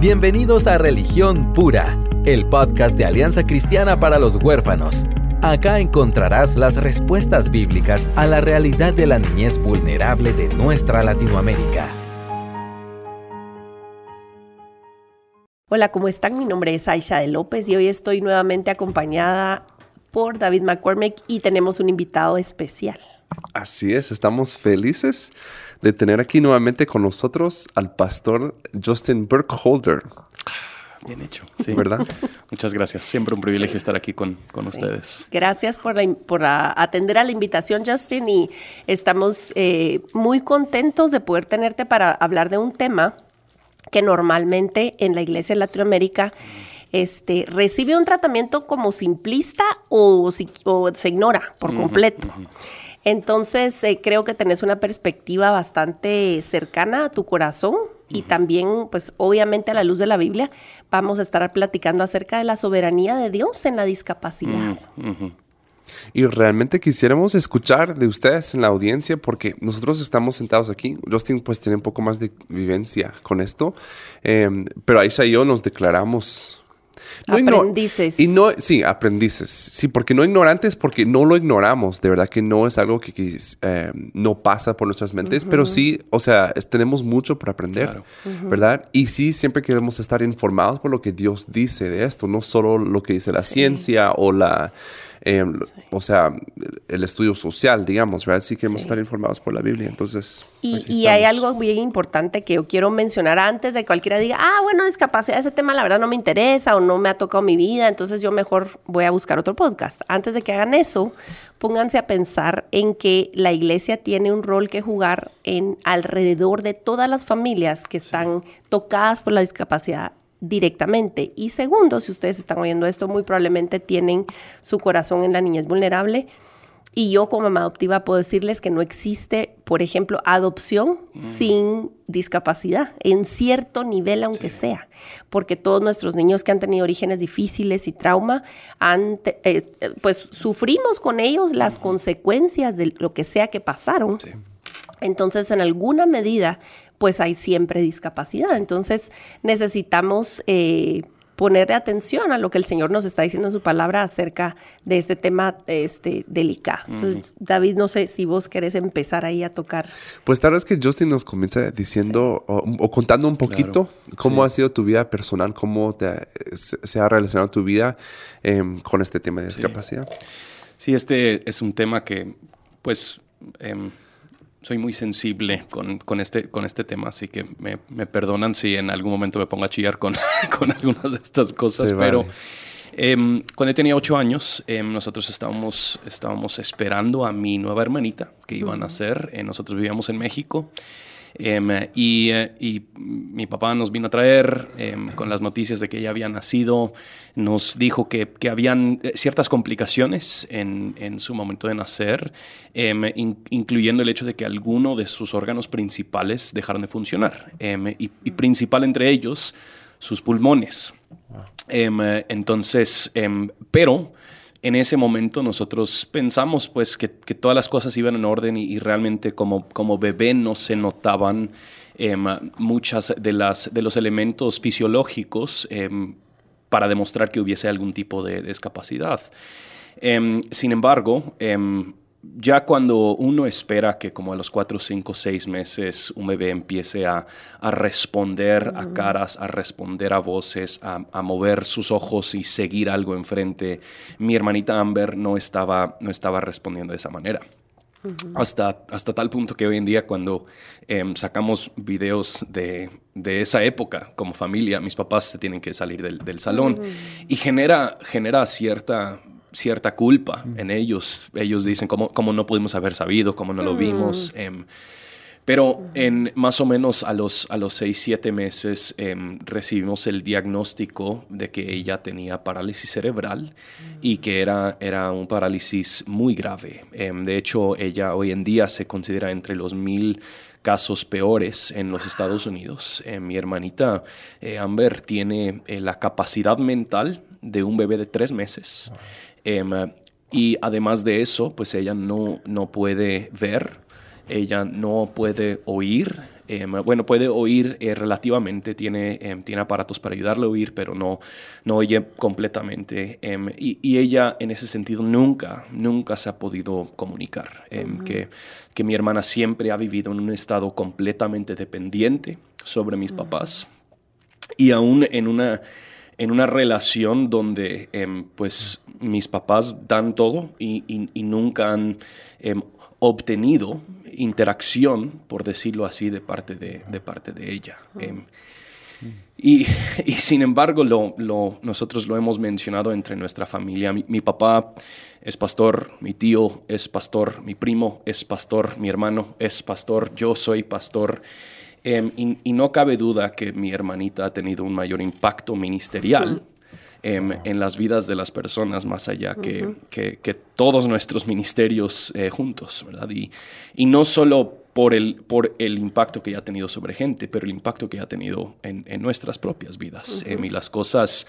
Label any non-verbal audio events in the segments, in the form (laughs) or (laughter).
Bienvenidos a Religión Pura, el podcast de Alianza Cristiana para los Huérfanos. Acá encontrarás las respuestas bíblicas a la realidad de la niñez vulnerable de nuestra Latinoamérica. Hola, ¿cómo están? Mi nombre es Aisha de López y hoy estoy nuevamente acompañada por David McCormick y tenemos un invitado especial. Así es, estamos felices de tener aquí nuevamente con nosotros al pastor Justin Burkholder. Bien hecho, sí. ¿Verdad? Muchas gracias. Siempre un privilegio estar aquí con, con ustedes. Gracias por, por atender a la invitación, Justin, y estamos eh, muy contentos de poder tenerte para hablar de un tema que normalmente en la iglesia de Latinoamérica este, recibe un tratamiento como simplista o, se ignora por completo. Entonces, eh, creo que tenés una perspectiva bastante cercana a tu corazón y también, pues obviamente a la luz de la Biblia, vamos a estar platicando acerca de la soberanía de Dios en la discapacidad. Y realmente quisiéramos escuchar de ustedes en la audiencia porque nosotros estamos sentados aquí. Justin pues tiene un poco más de vivencia con esto, em, pero Aisha y yo nos declaramos aprendices. Y no, sí, aprendices. Sí, porque no ignorantes, porque no lo ignoramos. De verdad que no es algo que, eh, no pasa por nuestras mentes, pero sí, o sea, tenemos mucho por aprender, ¿verdad? Y sí, siempre queremos estar informados por lo que Dios dice de esto, no solo lo que dice la ciencia o la eh, o sea, el estudio social, digamos, ¿verdad? Sí queremos estar informados por la Biblia, entonces... Y, hay algo bien importante que yo quiero mencionar antes de que cualquiera diga, ah, bueno, discapacidad, ese tema la verdad no me interesa o no me ha tocado mi vida, entonces yo mejor voy a buscar otro podcast. Antes de que hagan eso, pónganse a pensar en que la iglesia tiene un rol que jugar en alrededor de todas las familias que están tocadas por la discapacidad directamente. Y segundo, si ustedes están oyendo esto, muy probablemente tienen su corazón en la niñez vulnerable. Y yo como mamá adoptiva puedo decirles que no existe, por ejemplo, adopción mm. sin discapacidad, en cierto nivel aunque sea, porque todos nuestros niños que han tenido orígenes difíciles y trauma, han, eh, pues sufrimos con ellos las consecuencias de lo que sea que pasaron. Entonces, en alguna medida, pues hay siempre discapacidad. Entonces necesitamos eh, poner atención a lo que el Señor nos está diciendo en su palabra acerca de este tema este, delicado. Entonces, David, no sé si vos querés empezar ahí a tocar. Pues tal vez que Justin nos comienza diciendo o, contando un poquito cómo ha sido tu vida personal, cómo se ha relacionado tu vida em, con este tema de discapacidad. Sí. este es un tema que, pues... Em, soy muy sensible con, con, este, con este tema, así que me, me, perdonan si en algún momento me pongo a chillar con, (laughs) con algunas de estas cosas, pero em, cuando tenía ocho años, em, nosotros estábamos, estábamos esperando a mi nueva hermanita que iba a nacer, eh, nosotros vivíamos en México. Em, y, eh, y, mi papá nos vino a traer em, con las noticias de que ella había nacido, nos dijo que, que habían eh, ciertas complicaciones en, en, su momento de nacer, em, incluyendo el hecho de que alguno de sus órganos principales dejaron de funcionar, y, y, principal entre ellos sus pulmones. entonces, pero en ese momento nosotros pensamos pues que, todas las cosas iban en orden y, realmente como, bebé no se notaban em, muchas de, las, de los elementos fisiológicos em, para demostrar que hubiese algún tipo de, discapacidad. Em, sin embargo, ya cuando uno espera que como a los cuatro, cinco, seis meses un bebé empiece a, responder a caras, a responder a voces, a, mover sus ojos y seguir algo enfrente, mi hermanita Amber no estaba, no estaba respondiendo de esa manera. hasta, hasta tal punto que hoy en día cuando em, sacamos videos de, esa época como familia, mis papás se tienen que salir del, salón y genera, genera cierta cierta culpa en ellos. Ellos dicen, ¿cómo, cómo no pudimos haber sabido? ¿Cómo no lo mm. vimos? Em, pero en más o menos a los, a los seis, siete meses em, recibimos el diagnóstico de que ella tenía parálisis cerebral y que era, era un parálisis muy grave. Em, de hecho, ella hoy en día se considera entre los mil casos peores en los Estados Unidos. mi hermanita eh, Amber tiene eh, la capacidad mental de un bebé de tres meses. Em, y además de eso, pues ella no, no puede ver, ella no puede oír, bueno, puede oír eh, relativamente, tiene, em, tiene aparatos para ayudarle a oír, pero no, no oye completamente. Em, y, ella en ese sentido nunca, nunca se ha podido comunicar. que, que mi hermana siempre ha vivido en un estado completamente dependiente sobre mis papás. Y aún en una en una relación donde pues mis papás dan todo y, nunca han obtenido interacción, por decirlo así, de parte de, de parte de ella. Em, y, y, sin embargo, lo, lo, nosotros lo hemos mencionado entre nuestra familia. Mi, papá es pastor, mi tío es pastor, mi primo es pastor, mi hermano es pastor, yo soy pastor. Em, y, y, no cabe duda que mi hermanita ha tenido un mayor impacto ministerial en las vidas de las personas más allá que, que, todos nuestros ministerios eh, juntos, ¿verdad? Y, y, no solo por el, por el impacto que ha tenido sobre gente, pero el impacto que ha tenido en, en nuestras propias vidas. y las cosas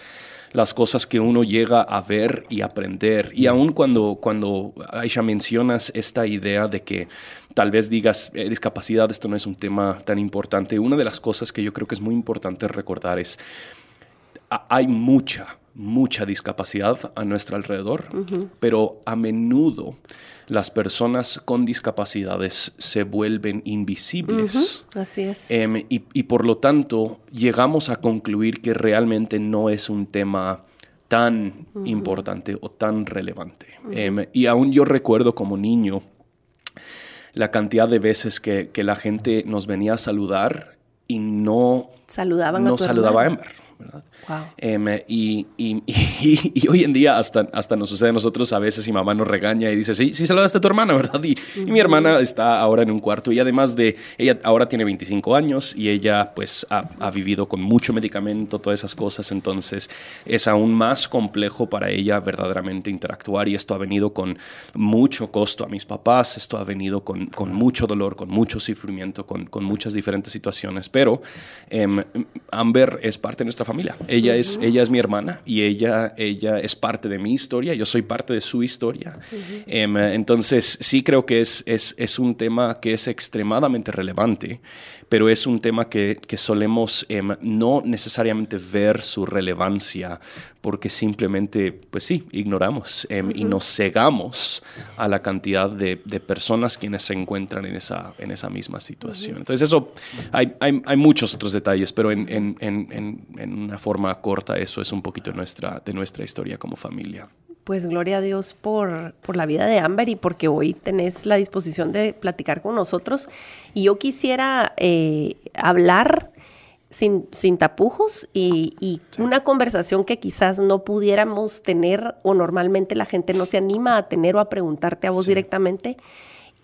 las cosas que uno llega a ver y aprender. Y aún cuando, cuando Aisha mencionas esta idea de que tal vez digas, eh, discapacidad, esto no es un tema tan importante, una de las cosas que yo creo que es muy importante recordar es, hay mucha, mucha discapacidad a nuestro alrededor, pero a menudo las personas con discapacidades se vuelven invisibles. Así es. Em, y, por lo tanto, llegamos a concluir que realmente no es un tema tan importante o tan relevante. Em, y aún yo recuerdo como niño la cantidad de veces que, la gente nos venía a saludar y no, Saludaban no saludaba a Ember. ¿verdad? Em, y, y, (laughs) y, hoy en día hasta, hasta nos sucede a nosotros, a veces mi mamá nos regaña y dice, sí, sí saludaste a tu hermana, (laughs) ¿verdad? Y, mi hermana está ahora en un cuarto y además de, ella ahora tiene 25 años y ella pues ha, ha, vivido con mucho medicamento, todas esas cosas, entonces es aún más complejo para ella verdaderamente interactuar y esto ha venido con mucho costo a mis papás, esto ha venido con, con mucho dolor, con mucho sufrimiento, con, con muchas diferentes situaciones, pero em, Amber es parte de nuestra familia. Ella es, ella es mi hermana y ella, ella es parte de mi historia, yo soy parte de su historia. Em, entonces, sí creo que es, es, es, un tema que es extremadamente relevante, pero es un tema que, que solemos em, no necesariamente ver su relevancia porque simplemente, pues sí, ignoramos em, y nos cegamos a la cantidad de, de, personas quienes se encuentran en esa, en esa misma situación. Entonces, eso, hay, hay, hay, muchos otros detalles, pero en, en, en, en una forma corta, eso es un poquito nuestra, de nuestra historia como familia. Pues gloria a Dios por, por la vida de Amber y porque hoy tenés la disposición de platicar con nosotros. Y yo quisiera eh, hablar sin, sin, tapujos y, y una conversación que quizás no pudiéramos tener o normalmente la gente no se anima a tener o a preguntarte a vos directamente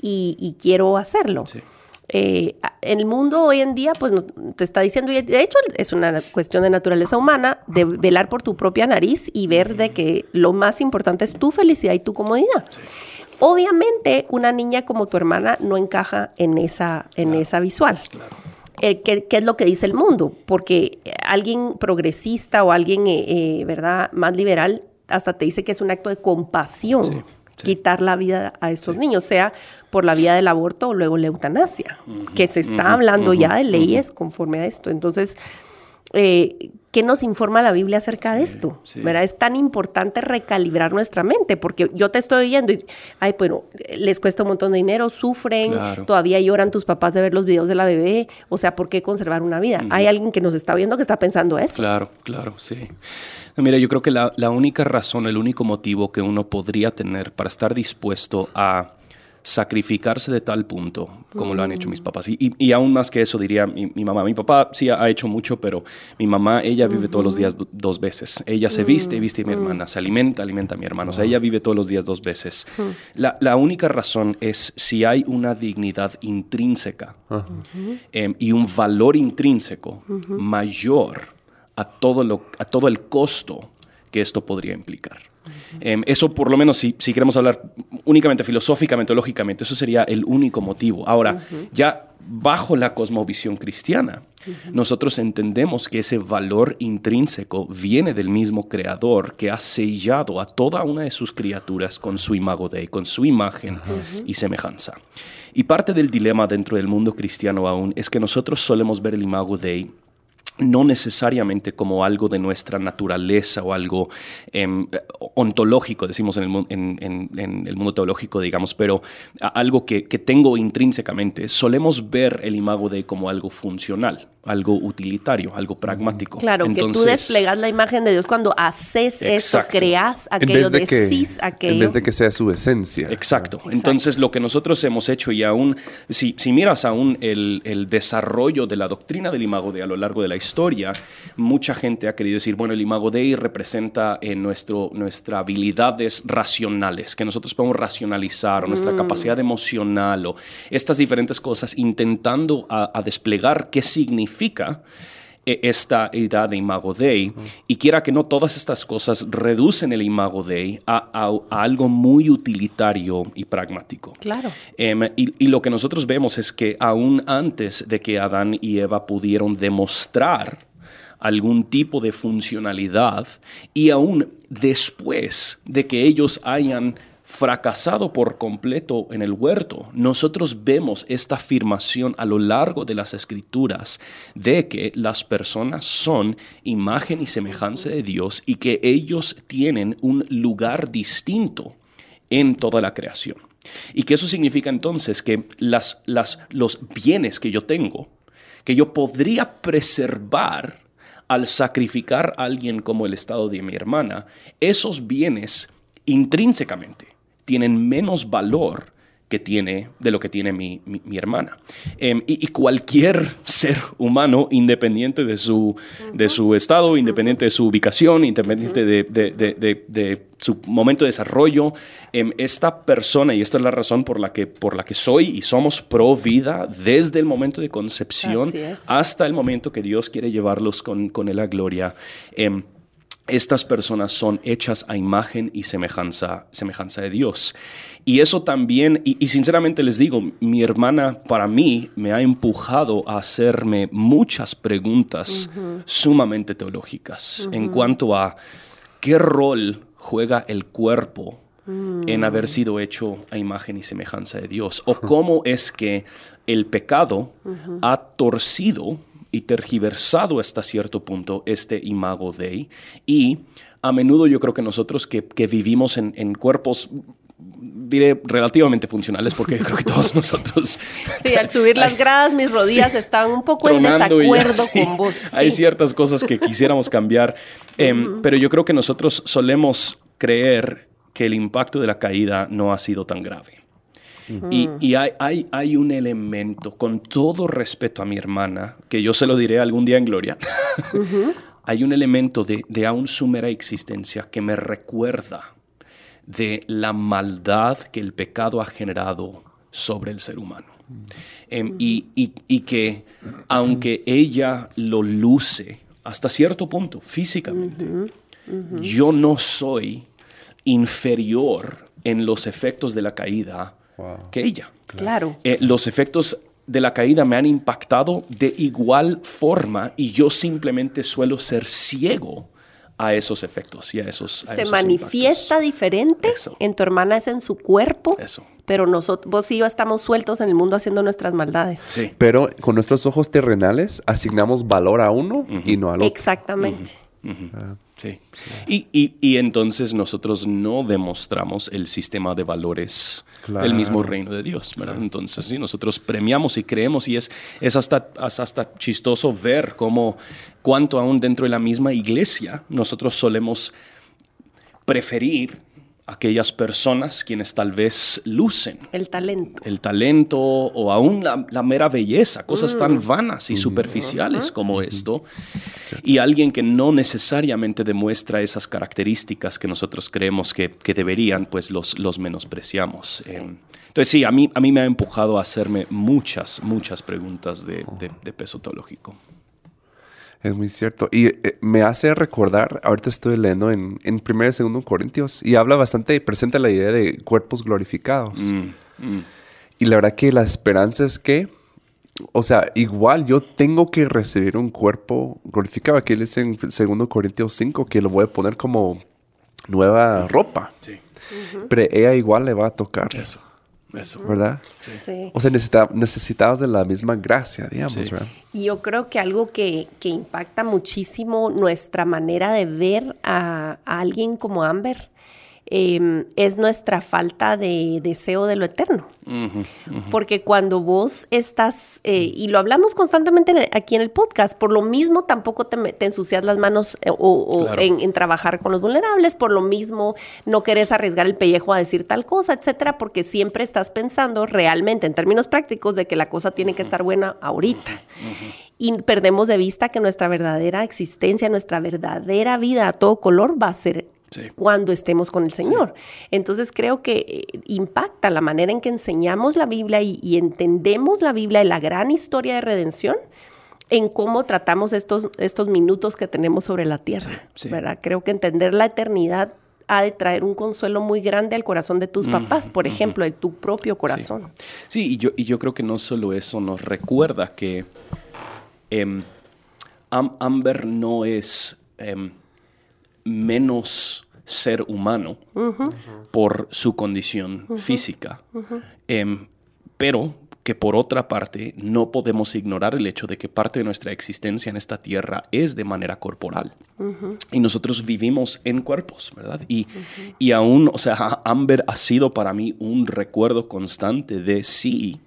y, y, quiero hacerlo. Sí. Eh, el mundo hoy en día, pues te está diciendo, y de hecho es una cuestión de naturaleza humana, de velar por tu propia nariz y ver de que lo más importante es tu felicidad y tu comodidad. Obviamente, una niña como tu hermana no encaja en esa, en esa visual. Eh, ¿qué, es lo que dice el mundo? Porque alguien progresista o alguien, eh, ¿verdad?, más liberal, hasta te dice que es un acto de compasión quitar la vida a estos niños, sea por la vía del aborto o luego la eutanasia, que se está hablando ya de leyes conforme a esto. Entonces, eh, ¿qué nos informa la Biblia acerca de esto? ¿verdad? Es tan importante recalibrar nuestra mente, porque yo te estoy oyendo y, ay, bueno, les cuesta un montón de dinero, sufren, todavía lloran tus papás de ver los videos de la bebé, o sea, ¿por qué conservar una vida? Hay alguien que nos está viendo que está pensando eso. Claro, claro, sí. Mira, yo creo que la, la única razón, el único motivo que uno podría tener para estar dispuesto a sacrificarse de tal punto como lo han hecho mis papás. Y, y, aún más que eso diría mi, mamá. Mi papá sí ha hecho mucho, pero mi mamá, ella vive todos los días dos veces. Ella se viste, viste a mi hermana, se alimenta, alimenta a mi hermano. O sea, ella vive todos los días dos veces. La, la, única razón es si hay una dignidad intrínseca em, y un valor intrínseco mayor a todo, lo, a todo el costo que esto podría implicar. Em, eso por lo menos si, queremos hablar únicamente filosóficamente o lógicamente, eso sería el único motivo. Ahora, ya bajo la cosmovisión cristiana, nosotros entendemos que ese valor intrínseco viene del mismo creador que ha sellado a toda una de sus criaturas con su imago Dei, con su imagen y semejanza. Y parte del dilema dentro del mundo cristiano aún es que nosotros solemos ver el imago Dei no necesariamente como algo de nuestra naturaleza o algo em, ontológico, decimos en el, mundo teológico, digamos, pero algo que, tengo intrínsecamente. Solemos ver el imago de como algo funcional, algo utilitario, algo pragmático. Claro, que tú desplegas la imagen de Dios cuando haces eso, creas aquello, decís aquello. En vez de que sea su esencia. Exacto. Entonces, lo que nosotros hemos hecho y aún, si, si miras aún el, el desarrollo de la doctrina del imago de a lo largo de la historia, mucha gente ha querido decir, bueno, el imago Dei representa en nuestro, nuestras habilidades racionales, que nosotros podemos racionalizar, o nuestra mm. capacidad emocional, o estas diferentes cosas, intentando a, desplegar qué significa e, esta idea de imago Dei. Y quiera que no, todas estas cosas reducen el imago Dei a, algo muy utilitario y pragmático. Claro. Em, y, y, lo que nosotros vemos es que aún antes de que Adán y Eva pudieron demostrar algún tipo de funcionalidad y aún después de que ellos hayan fracasado por completo en el huerto, nosotros vemos esta afirmación a lo largo de las escrituras de que las personas son imagen y semejanza de Dios y que ellos tienen un lugar distinto en toda la creación. Y que eso significa entonces que los bienes que yo tengo, que yo podría preservar al sacrificar a alguien como el estado de mi hermana, esos bienes intrínsecamente tienen menos valor que tiene de lo que tiene mi, hermana. Em, y, cualquier (laughs) ser humano, independiente de su, de su estado, independiente de su ubicación, independiente de, su momento de desarrollo, em, esta persona, y esta es la razón por la que, por la que soy y somos pro vida desde el momento de concepción hasta el momento que Dios quiere llevarlos con, con él a gloria. Em, estas personas son hechas a imagen y semejanza, semejanza de Dios. Y eso también, y, sinceramente les digo, mi hermana para mí me ha empujado a hacerme muchas preguntas sumamente teológicas en cuanto a qué rol juega el cuerpo en haber sido hecho a imagen y semejanza de Dios, o cómo es que el pecado ha torcido y tergiversado hasta cierto punto este imago Dei. Y a menudo yo creo que nosotros que, vivimos en, cuerpos diré relativamente funcionales porque creo que todos (laughs) nosotros sí al subir las gradas mis rodillas están un poco en desacuerdo con vos hay ciertas cosas que quisiéramos cambiar (laughs) em, pero yo creo que nosotros solemos creer que el impacto de la caída no ha sido tan grave y, hay, hay, un elemento, con todo respeto a mi hermana, que yo se lo diré algún día en gloria, (laughs) hay un elemento de, de aún su mera existencia que me recuerda de la maldad que el pecado ha generado sobre el ser humano. Em, y, y, que aunque ella lo luce hasta cierto punto físicamente, yo no soy inferior en los efectos de la caída que ella. Claro. Eh, los efectos de la caída me han impactado de igual forma y yo simplemente suelo ser ciego a esos efectos y a esos. Se manifiesta diferente. En tu hermana es en su cuerpo. Eso. Pero nosotros, vos y yo estamos sueltos en el mundo haciendo nuestras maldades. Sí. Pero con nuestros ojos terrenales asignamos valor a uno y no al otro. Exactamente. Ah. Sí. Y, y, entonces nosotros no demostramos el sistema de valores del mismo reino de Dios, ¿verdad? Entonces, sí, nosotros premiamos y creemos y es, es hasta, hasta chistoso ver cómo, cuánto aún dentro de la misma iglesia nosotros solemos preferir aquellas personas quienes tal vez lucen. El talento. El talento o aún la, mera belleza, cosas tan mm. vanas y superficiales como esto. Y alguien que no necesariamente demuestra esas características que nosotros creemos que, deberían, pues los, los menospreciamos. Eh, entonces sí, a mí, a mí me ha empujado a hacerme muchas, muchas preguntas de, de peso teológico. Es muy cierto. Y eh, me hace recordar, ahorita estoy leyendo en, en 1 y 2 Corintios, y habla bastante, presenta la idea de cuerpos glorificados. Mm, mm. Y la verdad que la esperanza es que, o sea, igual yo tengo que recibir un cuerpo glorificado. Aquí dice en 2 Corintios 5 que lo voy a poner como nueva ropa. Sí. Pero ella igual le va a tocar. Eso. Eso. ¿Verdad? Sí. O sea, necesita, necesitabas de la misma gracia, digamos, ¿verdad? Y yo creo que algo que, que, impacta muchísimo nuestra manera de ver a, a alguien como Amber eh, es nuestra falta de deseo de lo eterno. Porque cuando vos estás, eh, y lo hablamos constantemente aquí en el podcast, por lo mismo tampoco te, te ensucias las manos eh, o, claro. en, en, trabajar con los vulnerables, por lo mismo no querés arriesgar el pellejo a decir tal cosa, etcétera, porque siempre estás pensando realmente en términos prácticos de que la cosa tiene que estar buena ahorita. Y perdemos de vista que nuestra verdadera existencia, nuestra verdadera vida a todo color va a ser Sí. cuando estemos con el Señor. Sí. Entonces creo que eh, impacta la manera en que enseñamos la Biblia y, y, entendemos la Biblia y la gran historia de redención en cómo tratamos estos, estos minutos que tenemos sobre la tierra. Sí. ¿verdad? Creo que entender la eternidad ha de traer un consuelo muy grande al corazón de tus papás, por ejemplo, de tu propio corazón. Sí, sí y, yo, y yo creo que no solo eso nos recuerda que eh, Amber no es... Eh, menos ser humano uh -huh. por su condición uh -huh. física. Uh -huh. eh, pero que por otra parte no podemos ignorar el hecho de que parte de nuestra existencia en esta tierra es de manera corporal. Y nosotros vivimos en cuerpos, ¿verdad? Y, y aún, o sea, Amber ha sido para mí un recuerdo constante de sí,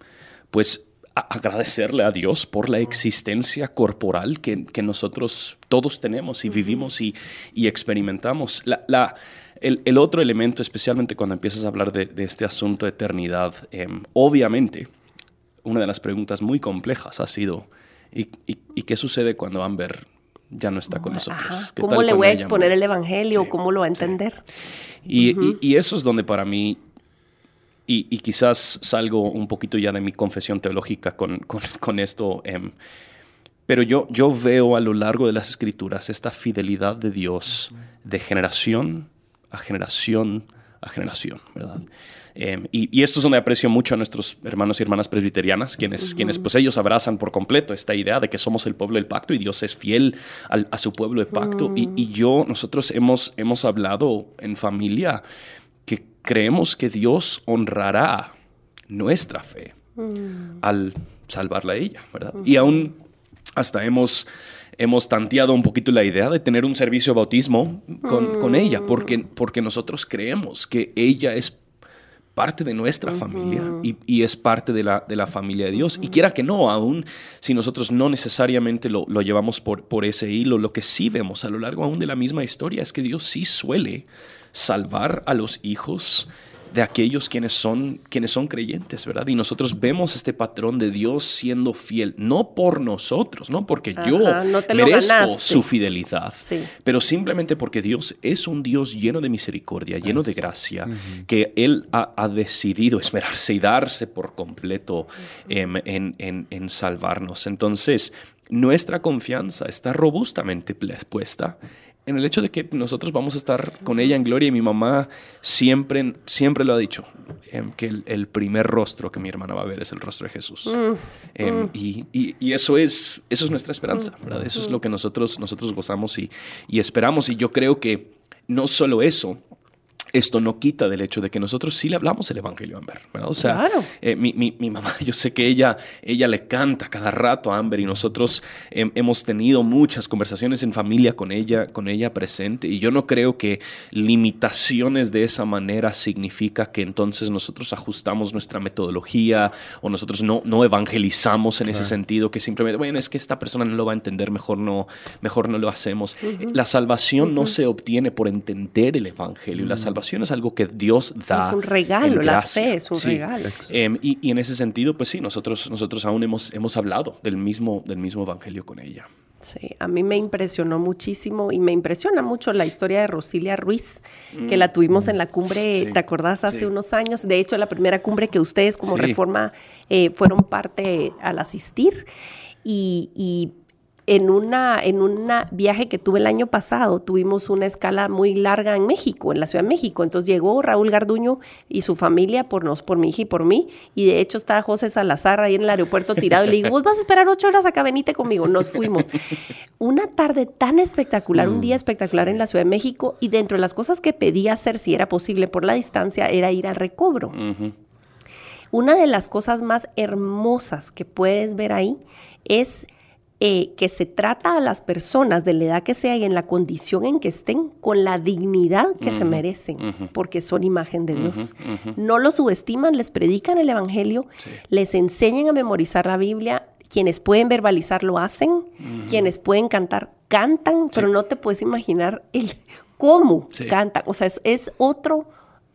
pues agradecerle a Dios por la existencia corporal que, que nosotros todos tenemos y vivimos y, y experimentamos. La, la, el, el, otro elemento, especialmente cuando empiezas a hablar de, de este asunto de eternidad, eh, obviamente, una de las preguntas muy complejas ha sido, ¿y, y, y qué sucede cuando Amber ya no está con nosotros? Ajá. ¿Cómo le voy a exponer el Evangelio? Sí, ¿Cómo lo va a entender? Sí. Y, uh -huh. y, eso es donde para mí y, y, quizás salgo un poquito ya de mi confesión teológica con, con, con esto, eh, pero yo, yo veo a lo largo de las escrituras esta fidelidad de Dios de generación a generación a generación, ¿verdad? Eh, y, y, esto es donde aprecio mucho a nuestros hermanos y hermanas presbiterianas, quienes, uh -huh. quienes pues ellos abrazan por completo esta idea de que somos el pueblo del pacto y Dios es fiel al, a su pueblo de pacto. Uh -huh. y, y, yo, nosotros hemos, hemos hablado en familia creemos que Dios honrará nuestra fe mm. al salvarla a ella, ¿verdad? Mm. Y aún hasta hemos, hemos tanteado un poquito la idea de tener un servicio de bautismo con, mm. con ella, porque, porque nosotros creemos que ella es parte de nuestra uh -huh. familia y, y, es parte de la, de la familia de Dios. Uh -huh. Y quiera que no, aún si nosotros no necesariamente lo, lo, llevamos por, por ese hilo, lo que sí vemos a lo largo aún de la misma historia es que Dios sí suele salvar a los hijos de aquellos quienes son, quienes son creyentes, ¿verdad? Y nosotros vemos este patrón de Dios siendo fiel, no por nosotros, no porque Ajá, yo no merezco su fidelidad, sí. pero simplemente porque Dios es un Dios lleno de misericordia, lleno de gracia, uh -huh. que Él ha, ha, decidido esmerarse y darse por completo uh -huh. en, en, en salvarnos. Entonces, nuestra confianza está robustamente puesta en el hecho de que nosotros vamos a estar con ella en gloria y mi mamá siempre, siempre lo ha dicho, eh, que el, el, primer rostro que mi hermana va a ver es el rostro de Jesús. Mm, eh, mm. Y, y, y, eso, es, eso es nuestra esperanza, ¿verdad? Eso es lo que nosotros, nosotros gozamos y, y esperamos. Y yo creo que no solo eso, esto no quita del hecho de que nosotros sí le hablamos el Evangelio a Amber, ¿verdad? O sea, claro. eh, mi, mi, mi, mamá, (laughs) yo sé que ella, ella le canta cada rato a Amber y nosotros eh, hemos tenido muchas conversaciones en familia con ella, con ella presente y yo no creo que limitaciones de esa manera significa que entonces nosotros ajustamos nuestra metodología o nosotros no, no evangelizamos en claro. ese sentido, que simplemente, bueno, es que esta persona no lo va a entender, mejor no, mejor no lo hacemos. Uh -huh. La salvación uh -huh. no se obtiene por entender el Evangelio, uh -huh. la salvación es algo que Dios da. Es un regalo, la fe es un sí. regalo. Eh, y, y, en ese sentido, pues sí, nosotros, nosotros aún hemos, hemos hablado del mismo, del mismo evangelio con ella. Sí, a mí me impresionó muchísimo y me impresiona mucho la historia de Rosilia Ruiz, mm. que la tuvimos en la cumbre, sí. ¿te acordás? Hace sí. unos años. De hecho, la primera cumbre que ustedes como sí. Reforma eh, fueron parte al asistir. Y, y en una en un viaje que tuve el año pasado, tuvimos una escala muy larga en México, en la Ciudad de México. Entonces llegó Raúl Garduño y su familia por nos, por mi hija y por mí. Y de hecho estaba José Salazar ahí en el aeropuerto tirado. Y le digo, vos vas a esperar ocho horas acá, venite conmigo. Nos fuimos. Una tarde tan espectacular, un día espectacular en la Ciudad de México. Y dentro de las cosas que pedí hacer, si era posible por la distancia, era ir al recobro. Una de las cosas más hermosas que puedes ver ahí es eh, que se trata a las personas de la edad que sea y en la condición en que estén con la dignidad que se merecen, porque son imagen de Dios. No los subestiman, les predican el Evangelio, les enseñan a memorizar la Biblia, quienes pueden verbalizar lo hacen, quienes pueden cantar cantan, pero no te puedes imaginar el (laughs) cómo cantan. O sea, es otro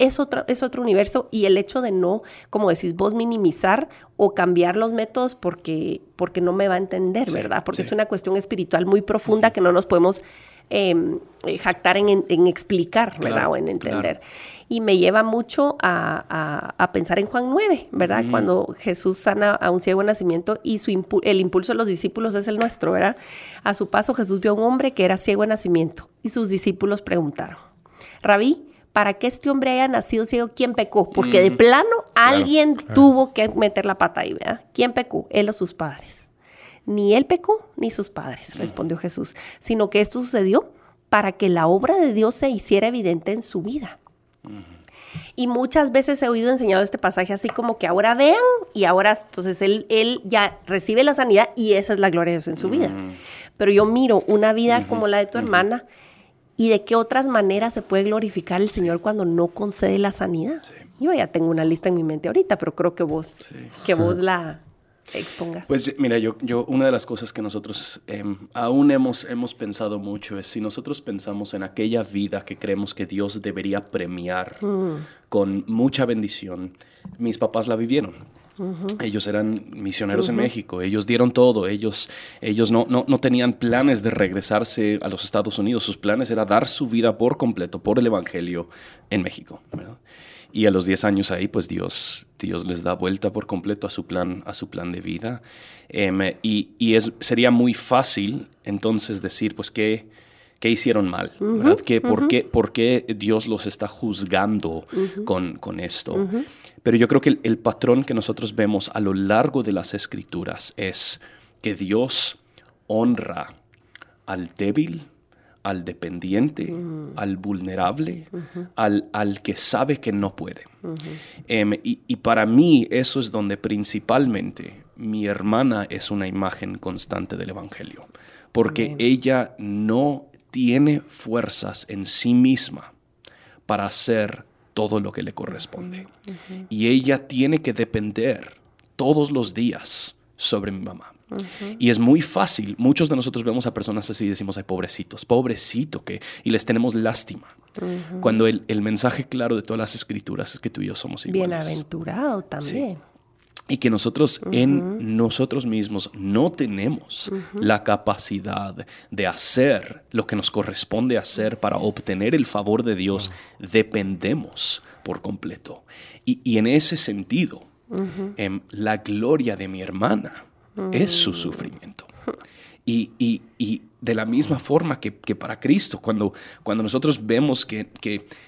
es otro, es otro universo y el hecho de no, como decís vos, minimizar o cambiar los métodos porque, porque no me va a entender, ¿verdad? Porque es una cuestión espiritual muy profunda que no nos podemos em, eh, jactar en, explicar, ¿verdad? O en entender. Y me lleva mucho a, pensar en Juan 9, ¿verdad? Cuando Jesús sana a un ciego de nacimiento y su el impulso de los discípulos es el nuestro, ¿verdad? A su paso Jesús vio a un hombre que era ciego de nacimiento y sus discípulos preguntaron, Rabí, para que este hombre haya nacido ciego, ¿quién pecó? Porque de plano alguien tuvo que meter la pata ahí, ¿verdad? ¿Quién pecó? Él o sus padres. Ni él pecó, ni sus padres, respondió Jesús, sino que esto sucedió para que la obra de Dios se hiciera evidente en su vida. Y muchas veces he oído enseñado este pasaje así como que ahora vean y ahora, entonces él, él ya recibe la sanidad y esa es la gloria de Dios en su vida. Pero yo miro una vida como la de tu hermana ¿Y de qué otras maneras se puede glorificar el Señor cuando no concede la sanidad? Yo ya tengo una lista en mi mente ahorita, pero creo que vos, que vos la expongas. Pues mira, yo, yo una de las cosas que nosotros em, aún hemos, hemos pensado mucho es si nosotros pensamos en aquella vida que creemos que Dios debería premiar mm. con mucha bendición, mis papás la vivieron. Ellos eran misioneros en México, ellos dieron todo, ellos, ellos no, no, no, tenían planes de regresarse a los Estados Unidos, sus planes era dar su vida por completo, por el Evangelio en México. Y a los 10 años ahí, pues Dios, Dios les da vuelta por completo a su plan, a su plan de vida. Em, y, y es, sería muy fácil entonces decir, pues, que qué hicieron mal, ¿verdad? por, qué, por, qué, Dios los está juzgando con, con, esto? Pero yo creo que el, patrón que nosotros vemos a lo largo de las escrituras es que Dios honra al débil, al dependiente, al vulnerable, al, al, que sabe que no puede. Em, y, y, para mí eso es donde principalmente mi hermana es una imagen constante del Evangelio, porque ella no tiene fuerzas en sí misma para hacer todo lo que le corresponde. Y ella tiene que depender todos los días sobre mi mamá. Y es muy fácil. Muchos de nosotros vemos a personas así y decimos, ay, pobrecitos, pobrecito, que, y les tenemos lástima. Cuando el, mensaje claro de todas las escrituras es que tú y yo somos iguales. Bienaventurado también y que nosotros en nosotros mismos no tenemos la capacidad de hacer lo que nos corresponde hacer para obtener el favor de Dios, dependemos por completo. Y, en ese sentido, em, la gloria de mi hermana es su mm. sufrimiento. Y, de la misma forma que, para Cristo, cuando, cuando nosotros vemos que,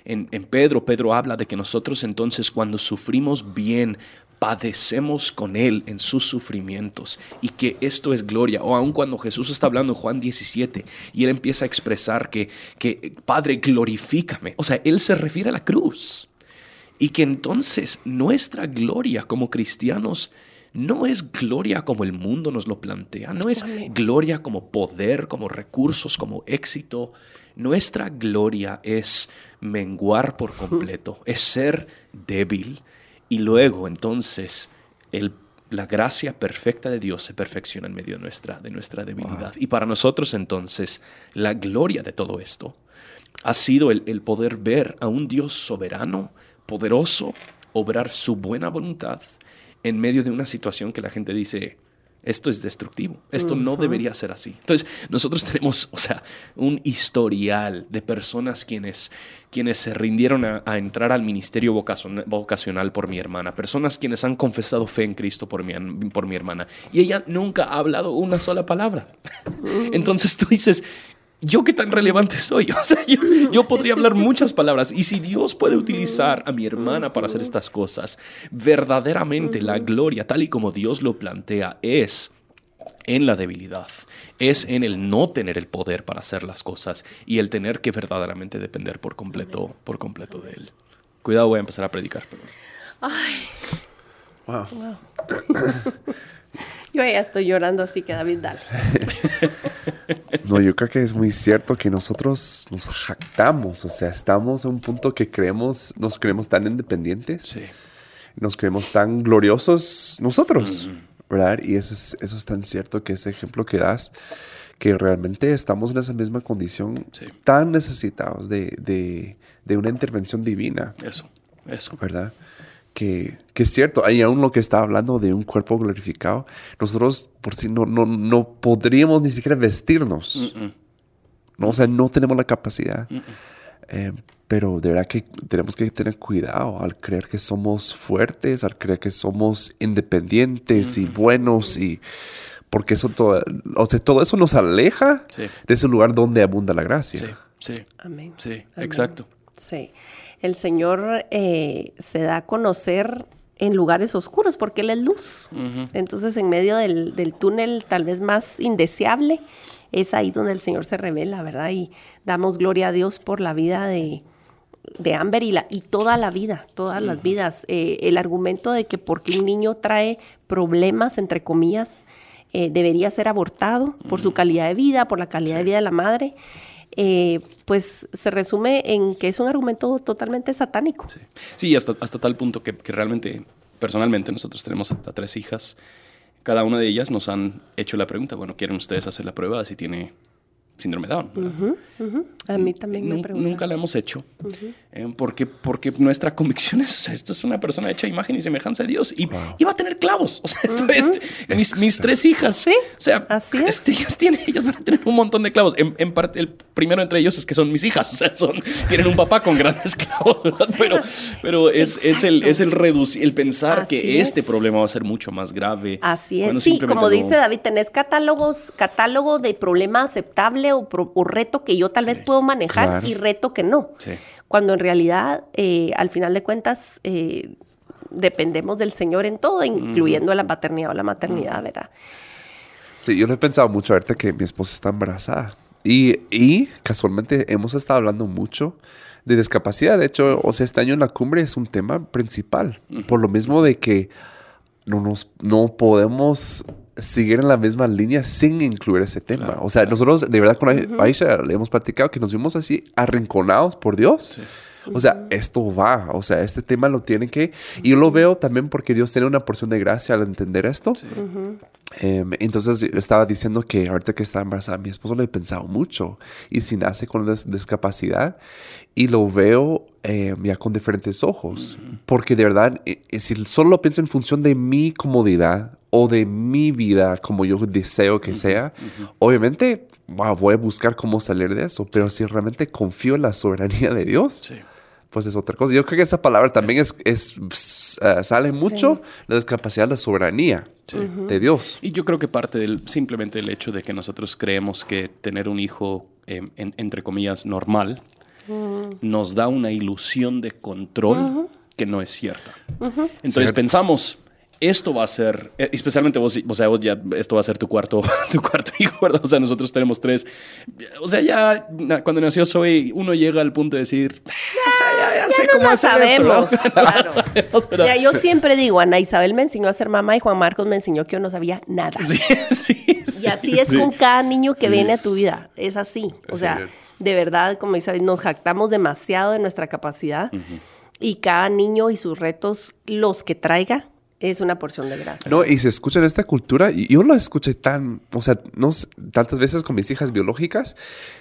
en, en, Pedro, Pedro habla de que nosotros entonces cuando sufrimos bien, padecemos con Él en sus sufrimientos y que esto es gloria. O aun cuando Jesús está hablando en Juan 17 y Él empieza a expresar que, que Padre, glorifícame. O sea, Él se refiere a la cruz. Y que entonces nuestra gloria como cristianos no es gloria como el mundo nos lo plantea, no es gloria como poder, como recursos, como éxito. Nuestra gloria es menguar por completo, es ser débil, y luego entonces la gracia perfecta de Dios se perfecciona en medio de nuestra, de nuestra debilidad. Y para nosotros entonces la gloria de todo esto ha sido el, el poder ver a un Dios soberano, poderoso, obrar su buena voluntad en medio de una situación que la gente dice, esto es destructivo, esto no debería ser así. Entonces, nosotros (laughs) tenemos, o sea, un historial de personas quienes, quienes se rindieron a, entrar al ministerio vocacional por mi hermana, personas quienes han confesado fe en Cristo por mi, por mi hermana, y ella nunca ha hablado una sola palabra. (laughs) Entonces tú dices, ¿yo qué tan relevante soy? (laughs) O sea, yo, podría hablar muchas palabras. Y si Dios puede utilizar a mi hermana para hacer estas cosas, verdaderamente la gloria, tal y como Dios lo plantea, es en la debilidad, es en el no tener el poder para hacer las cosas y el tener que verdaderamente depender por completo, por completo de Él. Cuidado, voy a empezar a predicar. Ay, Wow. (laughs) Yo ya estoy llorando, así que David, dale. (laughs) No, yo creo que es muy cierto que nosotros nos jactamos, o sea, estamos a un punto que creemos, nos creemos tan independientes, Sí. nos creemos tan gloriosos nosotros, ¿verdad? Y eso es, eso es tan cierto que ese ejemplo que das, que realmente estamos en esa misma condición, Sí. tan necesitados de, de- de una intervención divina, Eso, eso. ¿verdad? Que, que es cierto, ahí aún lo que está hablando de un cuerpo glorificado, nosotros por si no, no, no podríamos ni siquiera vestirnos. ¿no? O sea, no tenemos la capacidad. Eh, pero de verdad que tenemos que tener cuidado al creer que somos fuertes, al creer que somos independientes y buenos y porque eso todo, o sea, todo eso nos aleja Sí. de ese lugar donde abunda la gracia. Sí, sí, Amén. sí, Amén. exacto. Sí. El Señor eh, se da a conocer en lugares oscuros porque Él es luz. Entonces, en medio del, del túnel tal vez más indeseable, es ahí donde el Señor se revela, ¿verdad? Y damos gloria a Dios por la vida de, de Amber y, la, y toda la vida, todas las vidas. Eh, el argumento de que porque un niño trae problemas, entre comillas, eh, debería ser abortado por su calidad de vida, por la calidad de vida de la madre, eh, pues se resume en que es un argumento totalmente satánico. Sí, Sí, hasta, hasta tal punto que, realmente, personalmente, nosotros tenemos a, a tres hijas. Cada una de ellas nos han hecho la pregunta, bueno, ¿quieren ustedes hacer la prueba si tiene síndrome Down? ¿verdad? A mí también me preguntan. Nunca la hemos hecho. Eh, porque, porque nuestra convicción (laughs) es, o sea, esta es una persona hecha a imagen y semejanza de Dios. Y, y va a tener clavos. O sea, esto es, mis, mis tres hijas. Sí, O sea, así es. este, ellas, (laughs) tienen, ellas van a tener un montón de clavos. En, en parte, el primero entre ellos es que son mis hijas. (laughs) O sea, son, tienen un papá con grandes clavos, ¿verdad? Pero, pero es, es el, es el reducir, el pensar Así que este es. problema va a ser mucho más grave. Así es. sí, como dice David, tenés catálogos, catálogo de problema aceptable o, reto que yo tal vez puedo manejar Claro. y reto que no. Sí. Cuando en realidad, eh, al final de cuentas, eh, dependemos del Señor en todo, incluyendo la paternidad o la maternidad, ¿verdad? Sí, yo lo he pensado mucho ahorita que mi esposa está embarazada. Y, y casualmente hemos estado hablando mucho de discapacidad. De hecho, o sea, este año en la cumbre es un tema principal. Por lo mismo de que no, nos, no podemos seguir en la misma línea sin incluir ese tema. o sea, nosotros de verdad con Ai- Aisha le hemos platicado que nos vimos así arrinconados por Dios. O sea, esto va, o sea, este tema lo tienen que... Y yo lo veo también porque Dios tiene una porción de gracia al entender esto. Em, entonces estaba diciendo que ahorita que está embarazada, mi esposo lo he pensado mucho. Y si nace con des- discapacidad y lo veo em, ya con diferentes ojos. Porque de verdad, eh, eh, si solo lo pienso en función de mi comodidad o de mi vida como yo deseo que sea, obviamente wow, voy a buscar cómo salir de eso. Pero si realmente confío en la soberanía de Dios, Sí. pues es otra cosa. Yo creo que esa palabra también es, eh, sale mucho la discapacidad, la soberanía de Dios. Y yo creo que parte del simplemente el hecho de que nosotros creemos que tener un hijo, eh, en- entre comillas, normal, nos da una ilusión de control que no es cierta. Entonces Cierto. pensamos, esto va a ser, eh, especialmente vos, o sea, vos ya, esto va a ser tu cuarto, (laughs) tu cuarto hijo, ¿verdad? O sea, nosotros tenemos tres. O sea, ya cuando nació Zoe, uno llega al punto de decir, "Ah, o sea, ya, ya sé (laughs) Ya no cómo hacer esto, sabemos, O sea, no claro. la sabemos, ¿verdad? Mira, yo siempre digo, Ana Isabel me enseñó a ser mamá y Juan Marcos me enseñó que yo no sabía nada. Sí, (laughs) sí, Y sí, así es sí. con cada niño que viene a tu vida. Es así. O Es sea, cierto. de verdad, como dice, nos jactamos demasiado de nuestra capacidad y cada niño y sus retos, los que traiga, es una porción de gracia. No, y se escucha en esta cultura, y yo lo escuché tan, o sea, no sé, tantas veces con mis hijas biológicas,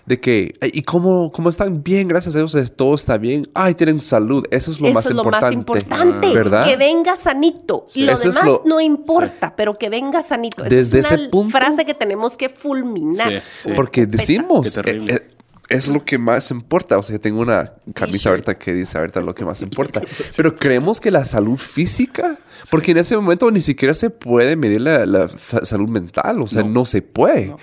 de que, "Ay, ¿y cómo, cómo están bien? Gracias a Dios, eh, todo está bien. Ay, tienen salud. Eso es lo, Eso más, es lo importante, más importante. ¿Verdad? Que venga sanito. Lo Eso demás lo- no importa, pero que venga sanito. Esa Desde es una ese punto- frase que tenemos que fulminar. Sí, sí. Porque decimos, Qué terrible. eh, eh, es lo que más importa. O sea, tengo una camisa ahorita que dice ahorita lo que más (laughs) importa. Pero creemos que la salud física, porque en ese momento ni siquiera se puede medir la, salud mental, o sea, no, se puede.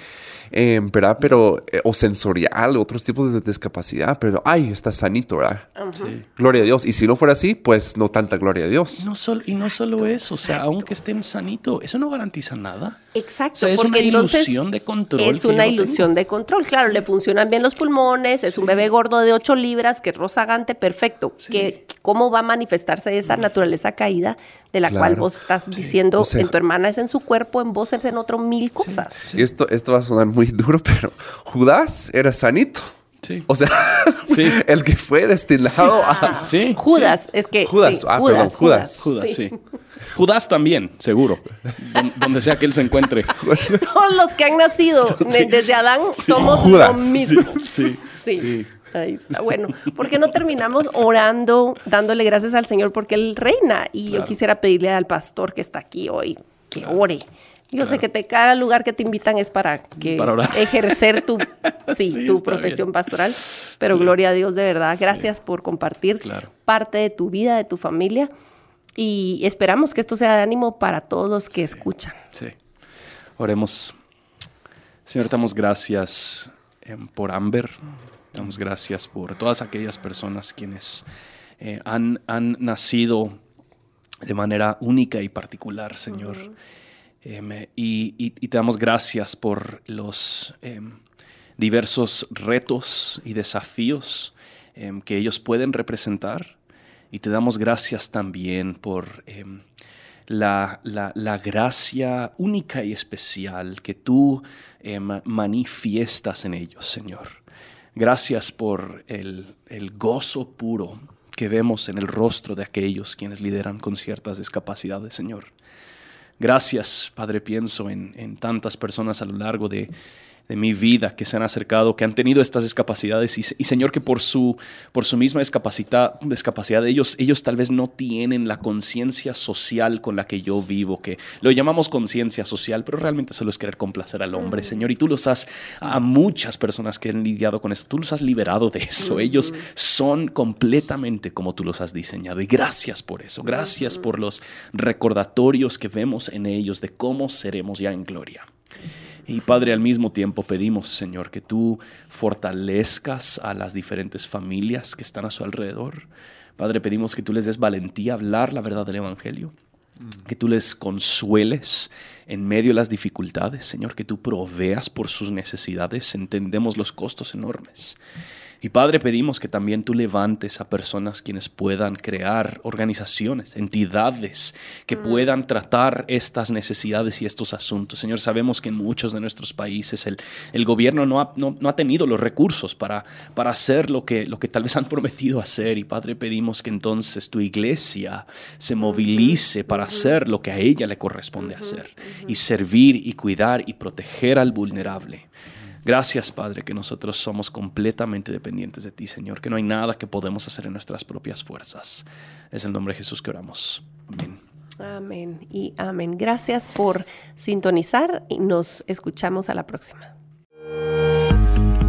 Eh, ¿verdad? Pero, eh, o sensorial, otros tipos de discapacidad, pero, ay, está sanito, ¿verdad? Sí. Gloria a Dios. Y si no fuera así, pues no tanta gloria a Dios. Y no, solo, y no solo eso, o sea, aunque estén sanito, eso no garantiza nada. Exacto, O sea, es porque una entonces ilusión de control Es una ilusión de control. Claro, le funcionan bien los pulmones, es un bebé gordo de 8 libras, que es rozagante, perfecto. Que cómo va a manifestarse esa naturaleza caída de la cual vos estás diciendo en tu hermana es en su cuerpo, en vos es en otro mil cosas. Esto, esto va a sonar muy duro, pero Judas era sanito. Sí. O sea, (laughs) el que fue destinado a. Sí. Judas, es que. Judas, ah, perdón, Judas. Judas, sí. Judas también, seguro. donde sea que él se encuentre. (laughs) Todos los que han nacido (laughs) desde Adán somos lo mismo. Sí. sí. Ahí está. Bueno, ¿por qué no terminamos orando, dándole gracias al Señor porque Él reina? Y yo quisiera pedirle al pastor que está aquí hoy que ore yo sé que te, cada lugar que te invitan es para que ejercer tu, (laughs) sí, tu profesión pastoral, pero gloria a Dios de verdad. Gracias por compartir parte de tu vida, de tu familia y esperamos que esto sea de ánimo para todos los que escuchan. Sí. Oremos. Señor, damos gracias em, por Amber. Damos gracias por todas aquellas personas quienes eh, han, han, nacido de manera única y particular, Señor. Em, y, te damos gracias por los em, diversos retos y desafíos que ellos pueden representar. Y te damos gracias también por la, la, gracia única y especial que tú manifiestas en ellos, Señor. Gracias por el, el gozo puro que vemos en el rostro de aquellos quienes lideran con ciertas discapacidades, Señor. Gracias, Padre, pienso en, en tantas personas a lo largo de, de mi vida que se han acercado, que han tenido estas discapacidades y, Señor que por su, por su misma discapacidad, discapacidad ellos, ellos tal vez no tienen la conciencia social con la que yo vivo, que lo llamamos conciencia social, pero realmente solo es querer complacer al hombre, Señor. Y tú los has, a muchas personas que han lidiado con esto, tú los has liberado de eso. Ellos son completamente como tú los has diseñado. Y gracias por eso. Gracias por los recordatorios que vemos en ellos de cómo seremos ya en gloria. Y Padre, al mismo tiempo pedimos, Señor, que tú fortalezcas a las diferentes familias que están a su alrededor. Padre, pedimos que tú les des valentía a hablar la verdad del Evangelio, que tú les consueles en medio de las dificultades, Señor, que tú proveas por sus necesidades. Entendemos los costos enormes. Y Padre, pedimos que también tú levantes a personas quienes puedan crear organizaciones, entidades que mm. puedan tratar estas necesidades y estos asuntos. Señor, sabemos que en muchos de nuestros países el, el gobierno no ha, no, ha, tenido los recursos para, para hacer lo que, lo que tal vez han (laughs) prometido hacer. Y Padre, pedimos que entonces tu iglesia se movilice para hacer lo que a ella le corresponde hacer y servir y cuidar y proteger al vulnerable. Gracias, Padre, que nosotros somos completamente dependientes de ti, Señor, que no hay nada que podemos hacer en nuestras propias fuerzas. Es el nombre de Jesús que oramos. Amén. Amén y amén. Gracias por sintonizar y nos escuchamos a la próxima.